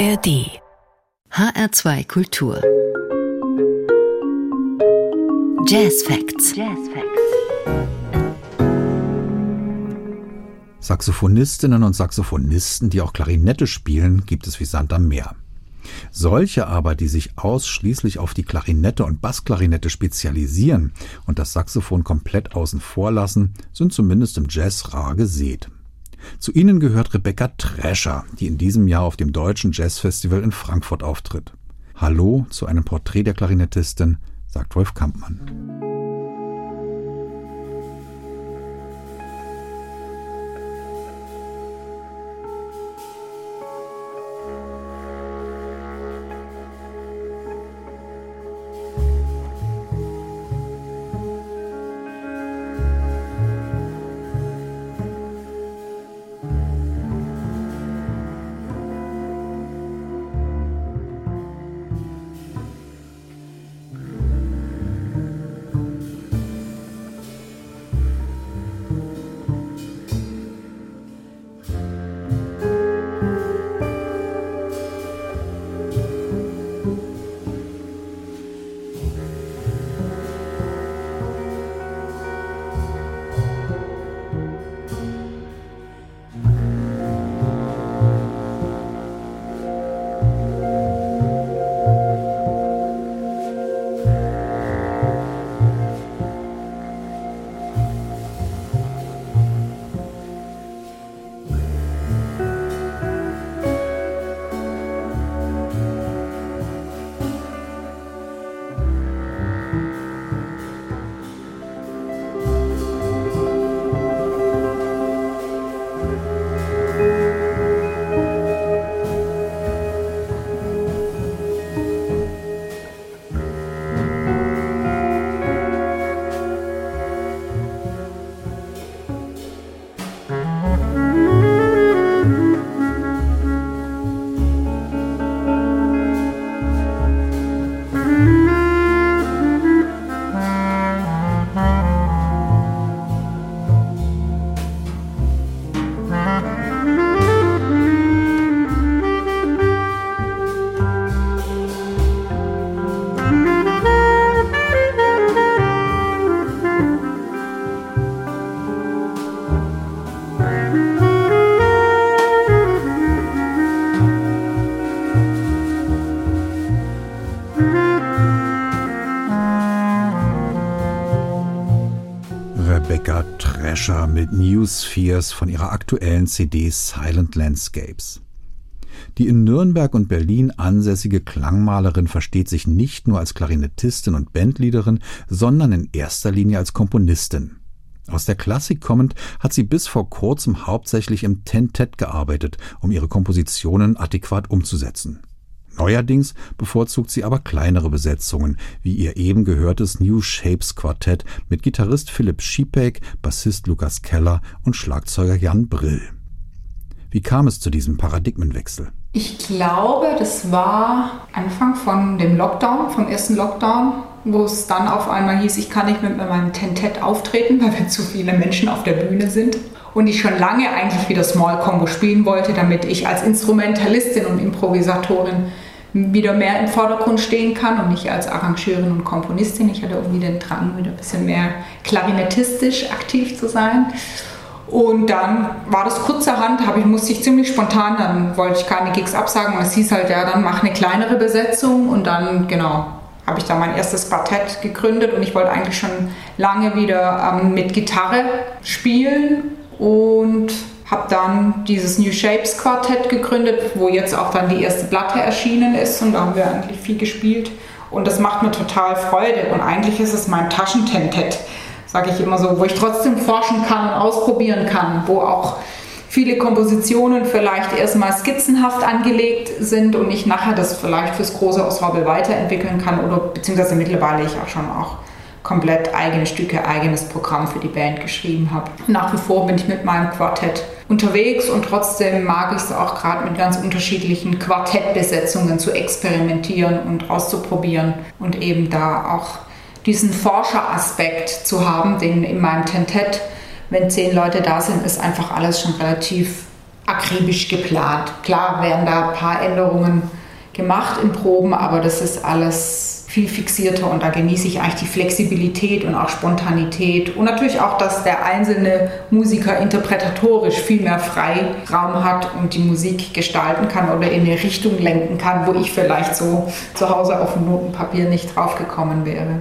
ARD HR2 Kultur Jazz Facts. Jazz Facts. Saxophonistinnen und Saxophonisten, die auch Klarinette spielen, gibt es wie Sand am Meer. Solche aber, die sich ausschließlich auf die Klarinette und Bassklarinette spezialisieren und das Saxophon komplett außen vor lassen, sind zumindest im Jazz rar gesät. Zu ihnen gehört Rebecca Trescher, die in diesem Jahr auf dem Deutschen Jazzfestival in Frankfurt auftritt. Hallo zu einem Porträt der Klarinettistin, sagt Wolf Kampmann. New Spheres von ihrer aktuellen CD Silent Landscapes. Die in Nürnberg und Berlin ansässige Klangmalerin versteht sich nicht nur als Klarinettistin und Bandleaderin, sondern in erster Linie als Komponistin. Aus der Klassik kommend hat sie bis vor kurzem hauptsächlich im Tentet gearbeitet, um ihre Kompositionen adäquat umzusetzen. Neuerdings bevorzugt sie aber kleinere Besetzungen, wie ihr eben gehörtes New Shapes Quartett mit Gitarrist Philipp Schiepeck, Bassist Lukas Keller und Schlagzeuger Jan Brill. Wie kam es zu diesem Paradigmenwechsel? Ich glaube, das war Anfang von dem Lockdown, vom ersten Lockdown, wo es dann auf einmal hieß, ich kann nicht mit meinem Tentett auftreten, weil wir zu viele Menschen auf der Bühne sind. Und ich schon lange eigentlich wieder Small Combo spielen wollte, damit ich als Instrumentalistin und Improvisatorin wieder mehr im Vordergrund stehen kann und nicht als Arrangeurin und Komponistin. Ich hatte irgendwie den Drang, wieder ein bisschen mehr klarinettistisch aktiv zu sein. Und dann war das kurzerhand, ich, musste ich ziemlich spontan, dann wollte ich keine Gigs absagen. Es hieß halt, ja, dann mach eine kleinere Besetzung und dann, genau, habe ich da mein erstes Quartett gegründet und ich wollte eigentlich schon lange wieder ähm, mit Gitarre spielen und habe dann dieses New Shapes Quartett gegründet, wo jetzt auch dann die erste Platte erschienen ist und da haben wir eigentlich viel gespielt und das macht mir total Freude und eigentlich ist es mein Taschententett, sage ich immer so, wo ich trotzdem forschen kann und ausprobieren kann, wo auch viele Kompositionen vielleicht erstmal skizzenhaft angelegt sind und ich nachher das vielleicht fürs große Ensemble weiterentwickeln kann oder beziehungsweise mittlerweile ich auch schon auch komplett eigene Stücke, eigenes Programm für die Band geschrieben habe. Nach wie vor bin ich mit meinem Quartett unterwegs und trotzdem mag ich es auch gerade mit ganz unterschiedlichen Quartettbesetzungen zu experimentieren und auszuprobieren und eben da auch diesen Forscheraspekt zu haben, den in meinem Tentett, wenn zehn Leute da sind, ist einfach alles schon relativ akribisch geplant. Klar werden da ein paar Änderungen gemacht in Proben, aber das ist alles viel fixierter und da genieße ich eigentlich die Flexibilität und auch Spontanität und natürlich auch, dass der einzelne Musiker interpretatorisch viel mehr Freiraum hat und die Musik gestalten kann oder in eine Richtung lenken kann, wo ich vielleicht so zu Hause auf dem Notenpapier nicht drauf gekommen wäre.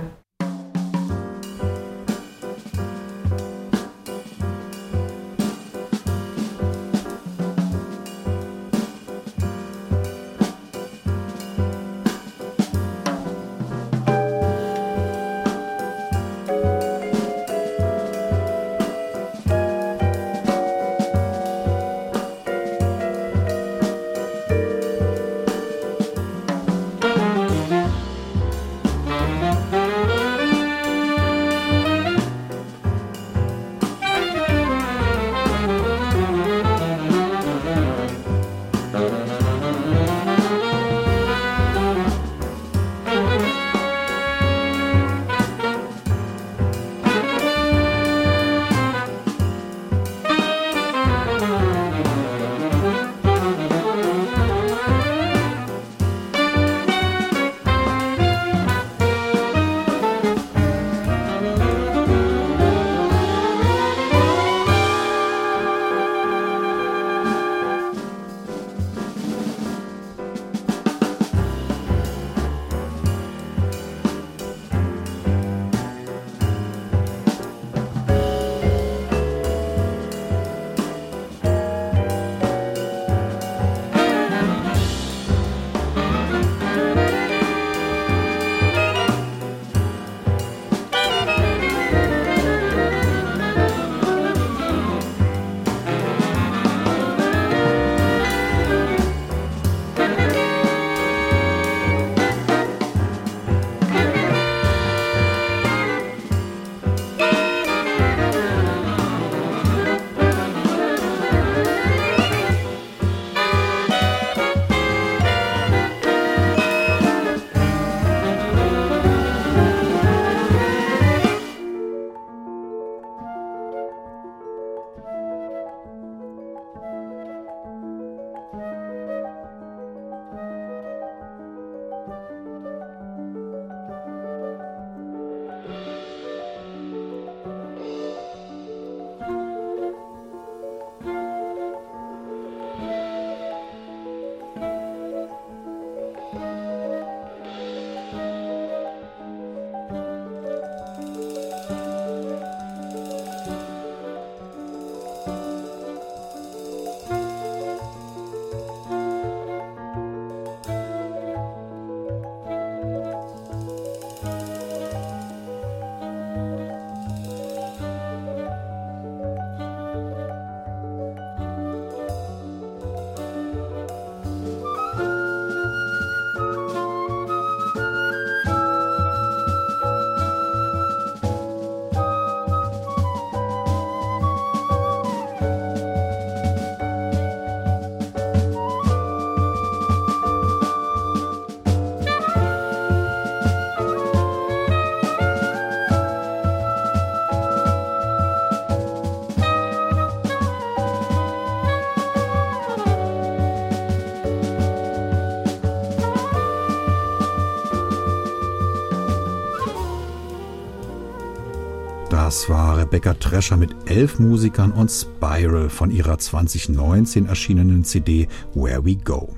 Das war Rebecca Trescher mit elf Musikern und Spiral von ihrer 2019 erschienenen CD Where We Go.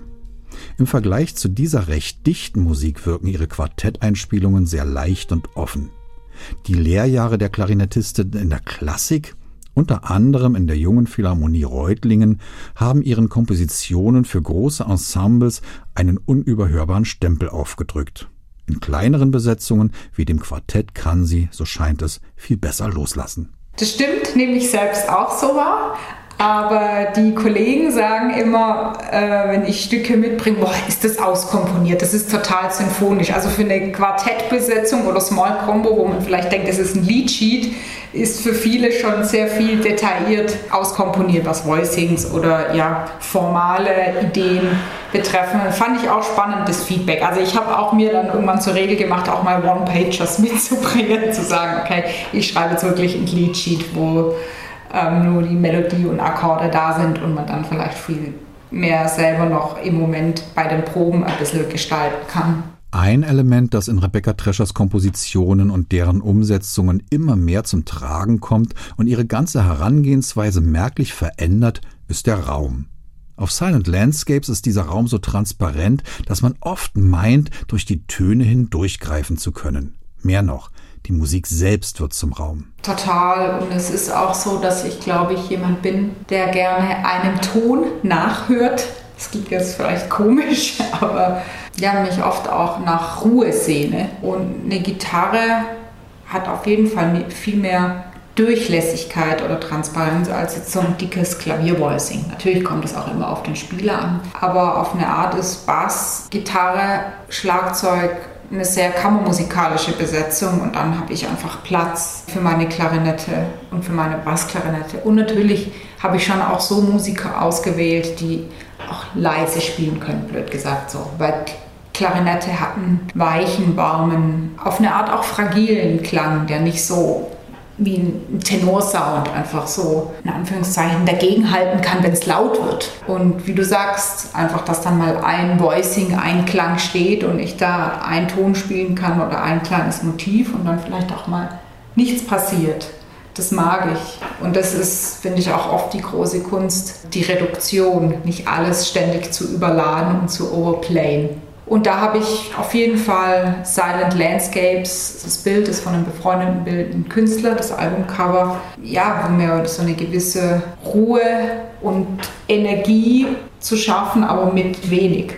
Im Vergleich zu dieser recht dichten Musik wirken ihre Quartetteinspielungen sehr leicht und offen. Die Lehrjahre der Klarinettistin in der Klassik, unter anderem in der Jungen Philharmonie Reutlingen, haben ihren Kompositionen für große Ensembles einen unüberhörbaren Stempel aufgedrückt. In kleineren Besetzungen wie dem Quartett kann sie, so scheint es, viel besser loslassen. Das stimmt, nehme ich selbst auch so wahr. Aber die Kollegen sagen immer, äh, wenn ich Stücke mitbringe, boah, ist das auskomponiert, das ist total symphonisch. Also für eine Quartettbesetzung oder Small Combo, wo man vielleicht denkt, das ist ein Leadsheet, ist für viele schon sehr viel detailliert auskomponiert, was Voicings oder ja, formale Ideen betreffen. Fand ich auch spannend, das Feedback. Also ich habe auch mir dann irgendwann zur Regel gemacht, auch mal One-Pagers mitzubringen, zu sagen, okay, ich schreibe jetzt wirklich ein Leadsheet, wo ähm, nur die Melodie und Akkorde da sind und man dann vielleicht viel mehr selber noch im Moment bei den Proben ein bisschen gestalten kann. Ein Element, das in Rebecca Treschers Kompositionen und deren Umsetzungen immer mehr zum Tragen kommt und ihre ganze Herangehensweise merklich verändert, ist der Raum. Auf Silent Landscapes ist dieser Raum so transparent, dass man oft meint, durch die Töne hindurchgreifen zu können. Mehr noch, die Musik selbst wird zum Raum. Total. Und es ist auch so, dass ich, glaube ich, jemand bin, der gerne einem Ton nachhört. Das klingt jetzt vielleicht komisch, aber ja, mich oft auch nach Ruhe sehne. Und eine Gitarre hat auf jeden Fall viel mehr Durchlässigkeit oder Transparenz als jetzt so ein dickes Klaviervoicing. Natürlich kommt es auch immer auf den Spieler an, aber auf eine Art ist Bass, Gitarre, Schlagzeug eine sehr kammermusikalische Besetzung und dann habe ich einfach Platz für meine Klarinette und für meine Bassklarinette. Und natürlich habe ich schon auch so Musiker ausgewählt, die auch leise spielen können, blöd gesagt so. Weil Klarinette hat einen weichen, warmen, auf eine Art auch fragilen Klang, der nicht so wie ein Tenorsound einfach so in Anführungszeichen dagegenhalten kann, wenn es laut wird. Und wie du sagst, einfach, dass dann mal ein Voicing, ein Klang steht und ich da einen Ton spielen kann oder ein kleines Motiv und dann vielleicht auch mal nichts passiert. Das mag ich. Und das ist, finde ich, auch oft die große Kunst, die Reduktion, nicht alles ständig zu überladen und zu overplayen. Und da habe ich auf jeden Fall Silent Landscapes. Das Bild ist von einem befreundeten bildenden Künstler, das Albumcover. Ja, wo mir so eine gewisse Ruhe und Energie zu schaffen, aber mit wenig.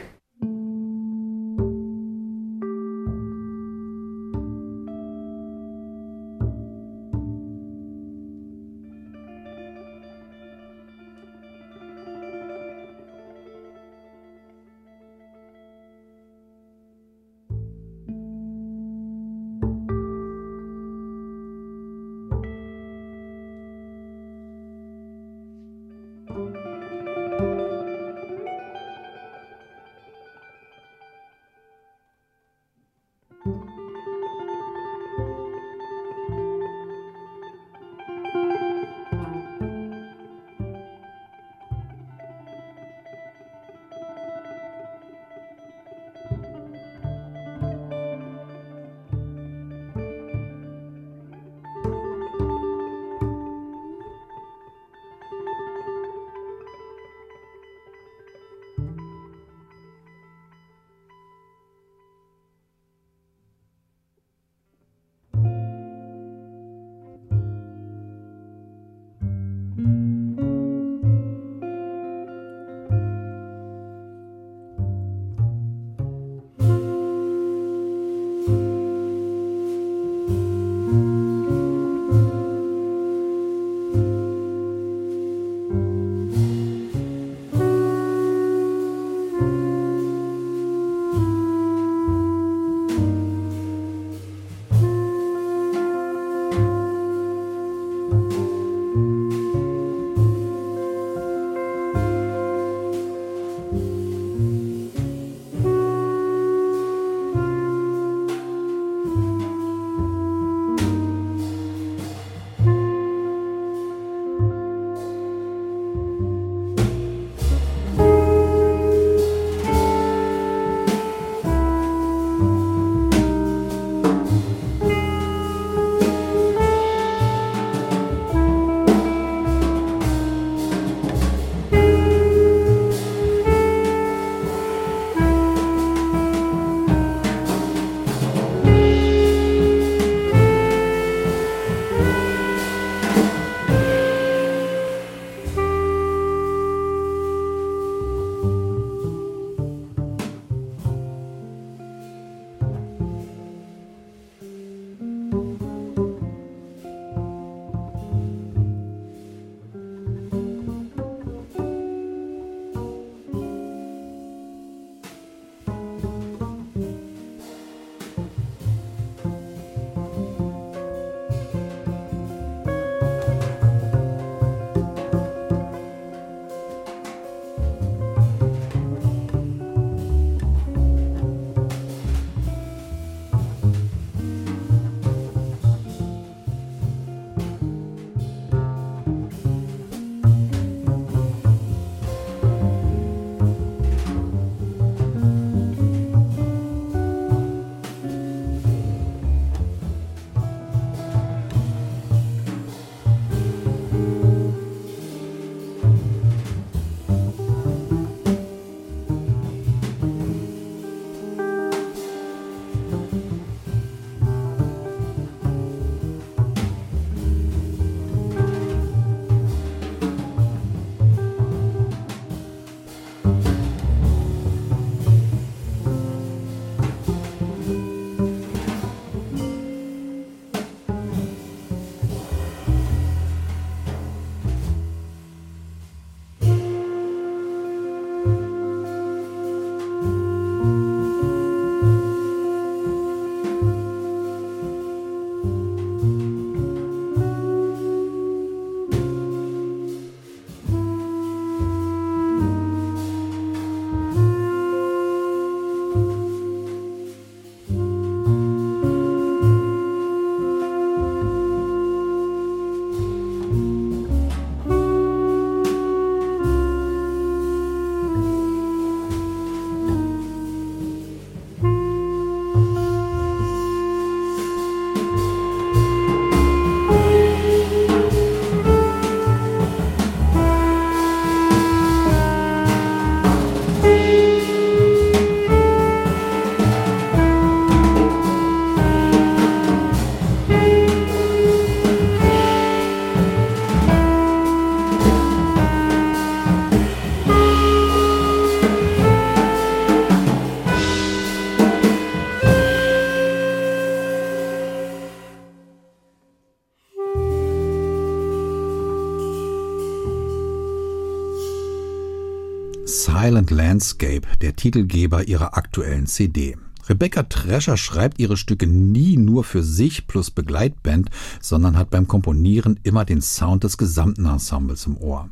Silent Landscape, der Titelgeber ihrer aktuellen CD. Rebecca Trescher schreibt ihre Stücke nie nur für sich plus Begleitband, sondern hat beim Komponieren immer den Sound des gesamten Ensembles im Ohr.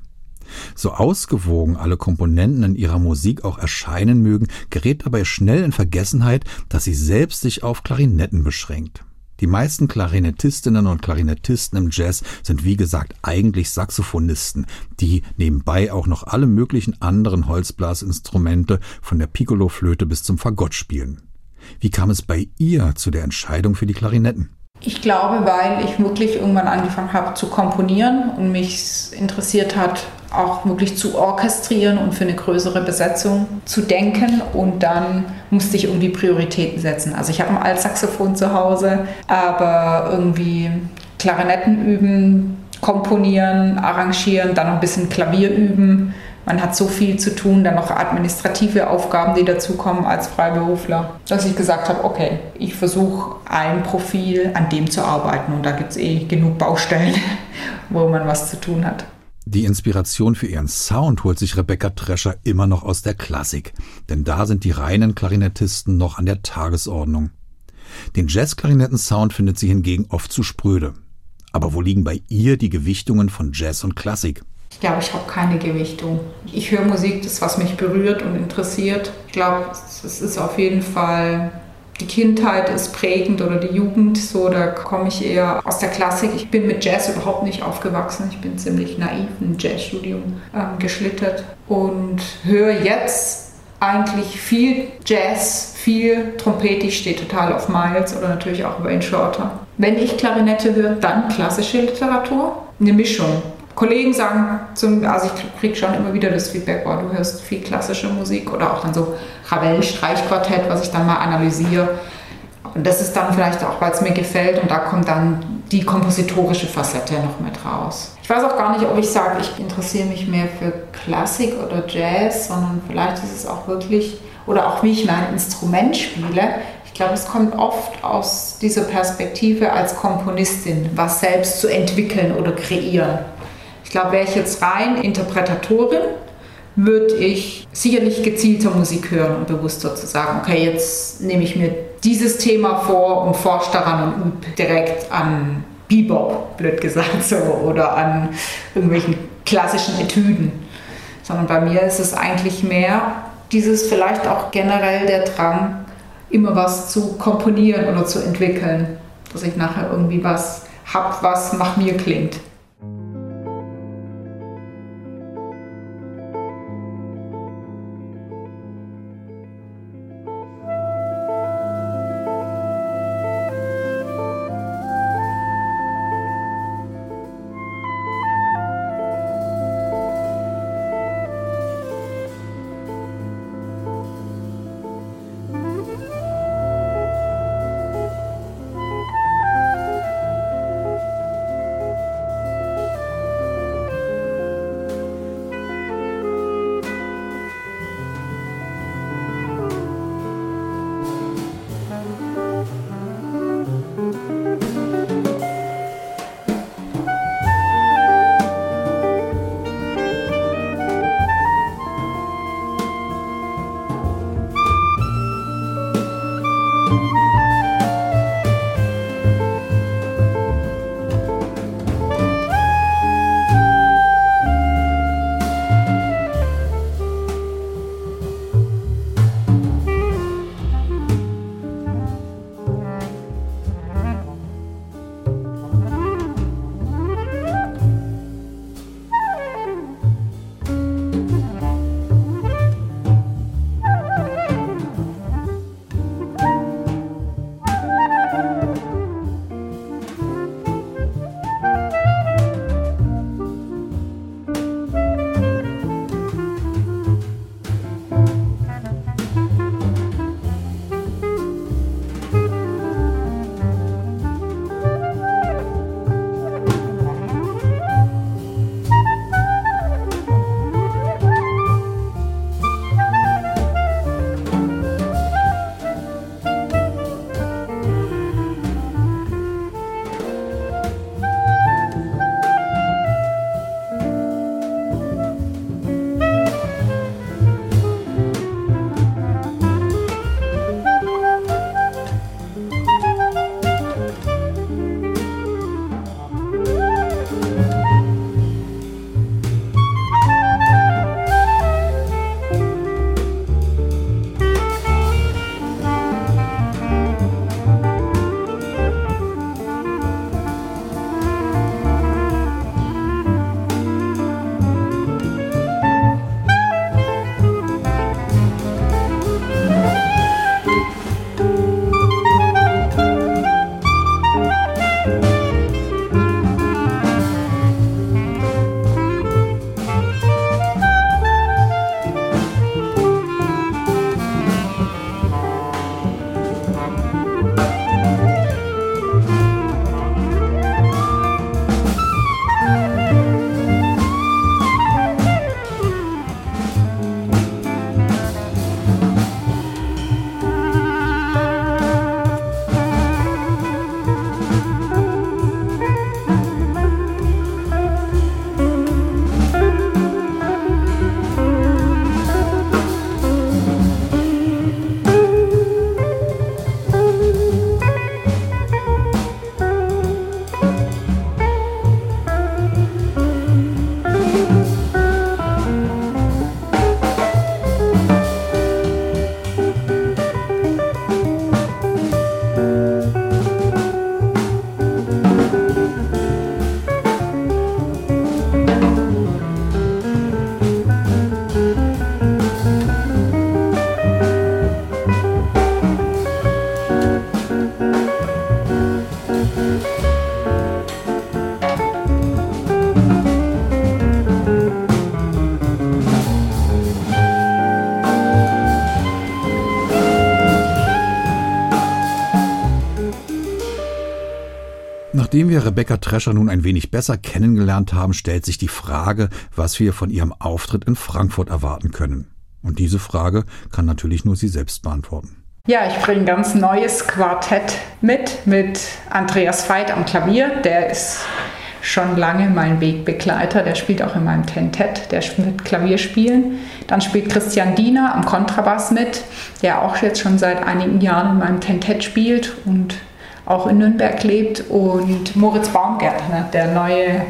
So ausgewogen alle Komponenten in ihrer Musik auch erscheinen mögen, gerät dabei schnell in Vergessenheit, dass sie selbst sich auf Klarinetten beschränkt. Die meisten Klarinettistinnen und Klarinettisten im Jazz sind wie gesagt eigentlich Saxophonisten, die nebenbei auch noch alle möglichen anderen Holzblasinstrumente von der Piccoloflöte bis zum Fagott spielen. Wie kam es bei ihr zu der Entscheidung für die Klarinetten? Ich glaube, weil ich wirklich irgendwann angefangen habe zu komponieren und mich interessiert hat, auch wirklich zu orchestrieren und für eine größere Besetzung zu denken. Und dann musste ich irgendwie Prioritäten setzen. Also ich habe ein Altsaxophon zu Hause, aber irgendwie Klarinetten üben, komponieren, arrangieren, dann noch ein bisschen Klavier üben. Man hat so viel zu tun, dann noch administrative Aufgaben, die dazukommen als Freiberufler, dass ich gesagt habe, okay, ich versuche ein Profil, an dem zu arbeiten und da gibt es eh genug Baustellen, wo man was zu tun hat. Die Inspiration für ihren Sound holt sich Rebecca Trescher immer noch aus der Klassik, denn da sind die reinen Klarinettisten noch an der Tagesordnung. Den Jazz-Klarinetten-Sound findet sie hingegen oft zu spröde. Aber wo liegen bei ihr die Gewichtungen von Jazz und Klassik? Ich glaube, ich habe keine Gewichtung. Ich höre Musik, das was mich berührt und interessiert. Ich glaube, es ist auf jeden Fall die Kindheit ist prägend oder die Jugend, so da komme ich eher aus der Klassik. Ich bin mit Jazz überhaupt nicht aufgewachsen. Ich bin ziemlich naiv im Jazzstudium ähm, geschlittert und höre jetzt eigentlich viel Jazz, viel Trompete. Ich stehe total auf Miles oder natürlich auch Wayne Shorter. Wenn ich Klarinette höre, dann klassische Literatur. Eine Mischung. Kollegen sagen, zum, also ich kriege schon immer wieder das Feedback, boah, du hörst viel klassische Musik oder auch dann so Ravel Streichquartett, was ich dann mal analysiere. Und das ist dann vielleicht auch, weil es mir gefällt und da kommt dann die kompositorische Facette noch mit raus. Ich weiß auch gar nicht, ob ich sage, ich interessiere mich mehr für Klassik oder Jazz, sondern vielleicht ist es auch wirklich, oder auch wie ich mein Instrument spiele. Ich glaube, es kommt oft aus dieser Perspektive als Komponistin, was selbst zu entwickeln oder kreieren. Ich glaube, wäre ich jetzt rein Interpretatorin, würde ich sicherlich gezielter Musik hören und bewusster zu sagen, okay, jetzt nehme ich mir dieses Thema vor und forsche daran und übe direkt an Bebop, blöd gesagt so, oder an irgendwelchen klassischen Etüden. Sondern bei mir ist es eigentlich mehr dieses vielleicht auch generell der Drang, immer was zu komponieren oder zu entwickeln, dass ich nachher irgendwie was habe, was nach mir klingt. Wir Rebecca Trescher nun ein wenig besser kennengelernt haben, stellt sich die Frage, was wir von ihrem Auftritt in Frankfurt erwarten können. Und diese Frage kann natürlich nur sie selbst beantworten. Ja, ich bringe ein ganz neues Quartett mit, mit Andreas Veit am Klavier. Der ist schon lange mein Wegbegleiter. Der spielt auch in meinem Tentett, der wird Klavier spielen. Dann spielt Christian Diener am Kontrabass mit, der auch jetzt schon seit einigen Jahren in meinem Tentett spielt und auch in Nürnberg lebt. Und Moritz Baumgärtner, der neue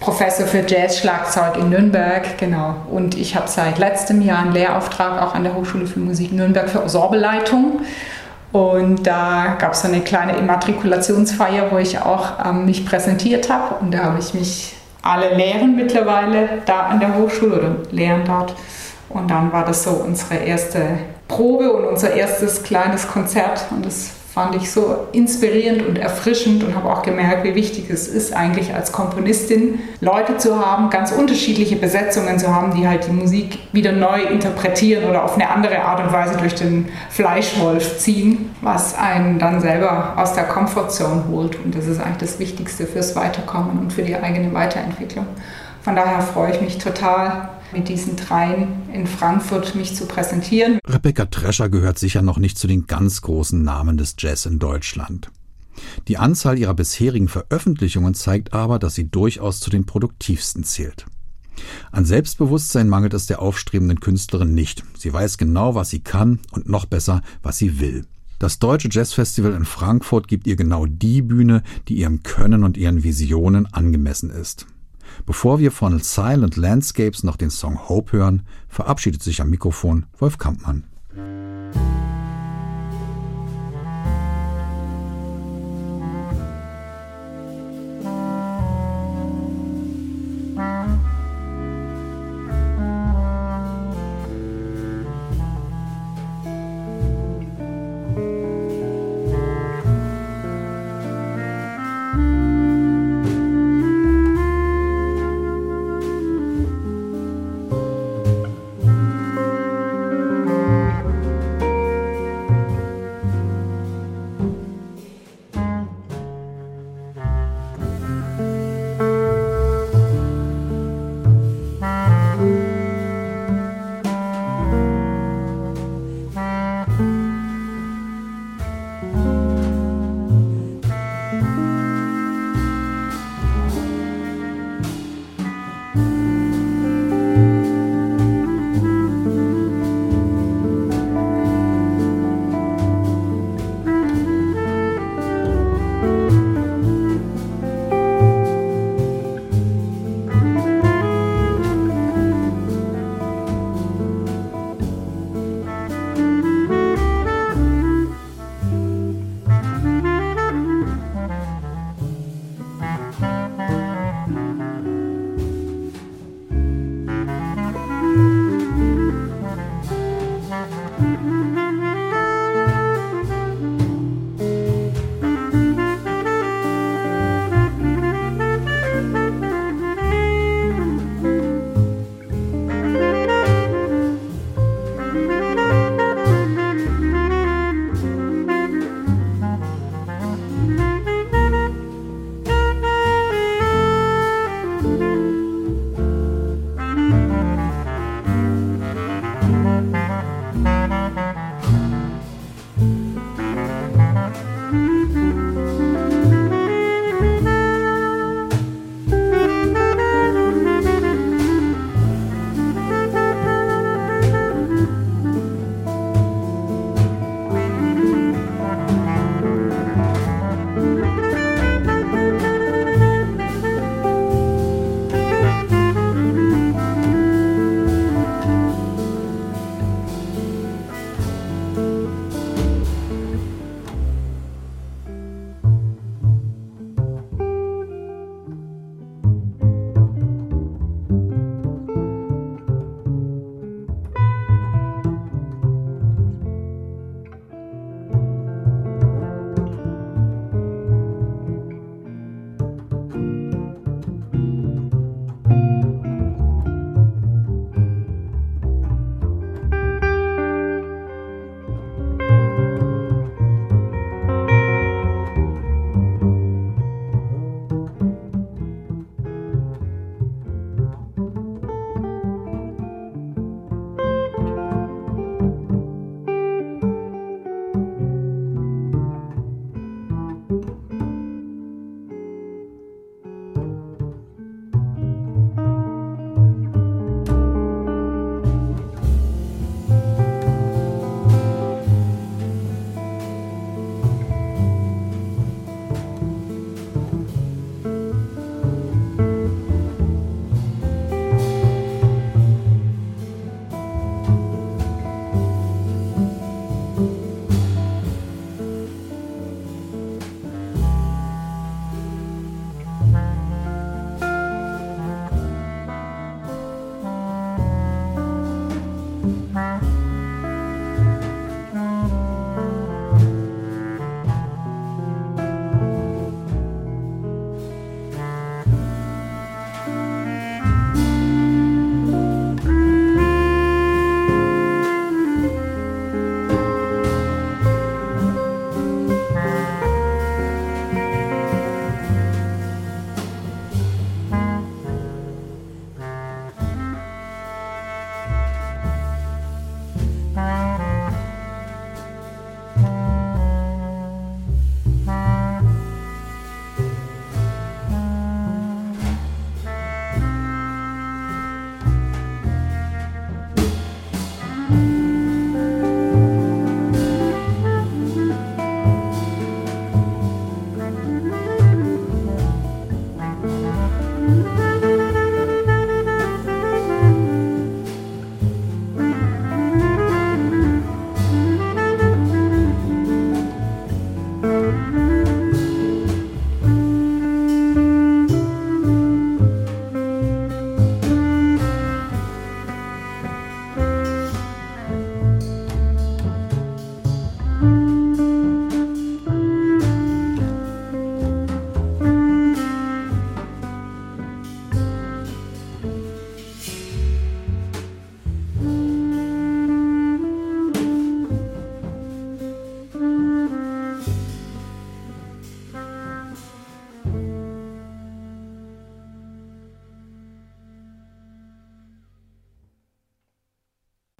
Professor für Jazz-Schlagzeug in Nürnberg, genau. Und ich habe seit letztem Jahr einen Lehrauftrag auch an der Hochschule für Musik Nürnberg für Ensemble-Leitung. Und da gab es so eine kleine Immatrikulationsfeier, wo ich auch ähm, mich präsentiert habe. Und da habe ich mich alle lehren mittlerweile da an der Hochschule oder lehren dort. Und dann war das so unsere erste Probe und unser erstes kleines Konzert. Und das fand ich so inspirierend und erfrischend und habe auch gemerkt, wie wichtig es ist, eigentlich als Komponistin Leute zu haben, ganz unterschiedliche Besetzungen zu haben, die halt die Musik wieder neu interpretieren oder auf eine andere Art und Weise durch den Fleischwolf ziehen, was einen dann selber aus der Komfortzone holt. Und das ist eigentlich das Wichtigste fürs Weiterkommen und für die eigene Weiterentwicklung. Von daher freue ich mich total, mit diesen dreien in Frankfurt mich zu präsentieren. Rebecca Trescher gehört sicher noch nicht zu den ganz großen Namen des Jazz in Deutschland. Die Anzahl ihrer bisherigen Veröffentlichungen zeigt aber, dass sie durchaus zu den produktivsten zählt. An Selbstbewusstsein mangelt es der aufstrebenden Künstlerin nicht. Sie weiß genau, was sie kann und noch besser, was sie will. Das Deutsche Jazzfestival in Frankfurt gibt ihr genau die Bühne, die ihrem Können und ihren Visionen angemessen ist. Bevor wir von Silent Landscapes noch den Song Hope hören, verabschiedet sich am Mikrofon Wolf Kampmann.